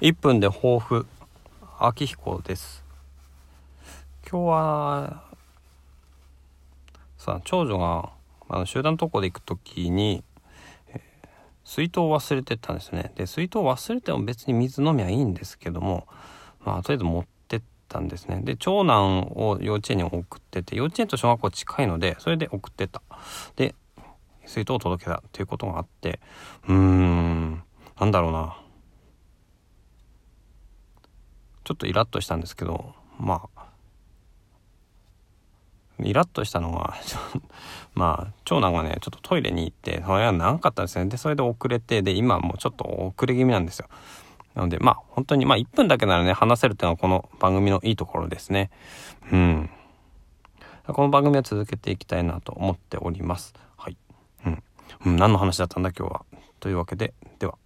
1分で抱負秋彦です。今日はさ長女があの集団登校で行く時に、えー、水筒を忘れてったんですね。で水筒を忘れても別に水飲みはいいんですけどもまあとりあえず持ってったんですね。で長男を幼稚園に送ってて幼稚園と小学校近いのでそれで送ってた。で水筒を届けたっていうことがあってうーんなんだろうな。ちょっとイラッとしたんですけどまあイラッとしたのは まあ長男がねちょっとトイレに行ってそれは長かったですねでそれで遅れてで今もうちょっと遅れ気味なんですよ。なのでまあ本当にまあ1分だけならね話せるっていうのはこの番組のいいところですね。うん。この番組は続けていきたいなと思っております。はい。うん、うん、何の話だったんだ今日は。というわけででは。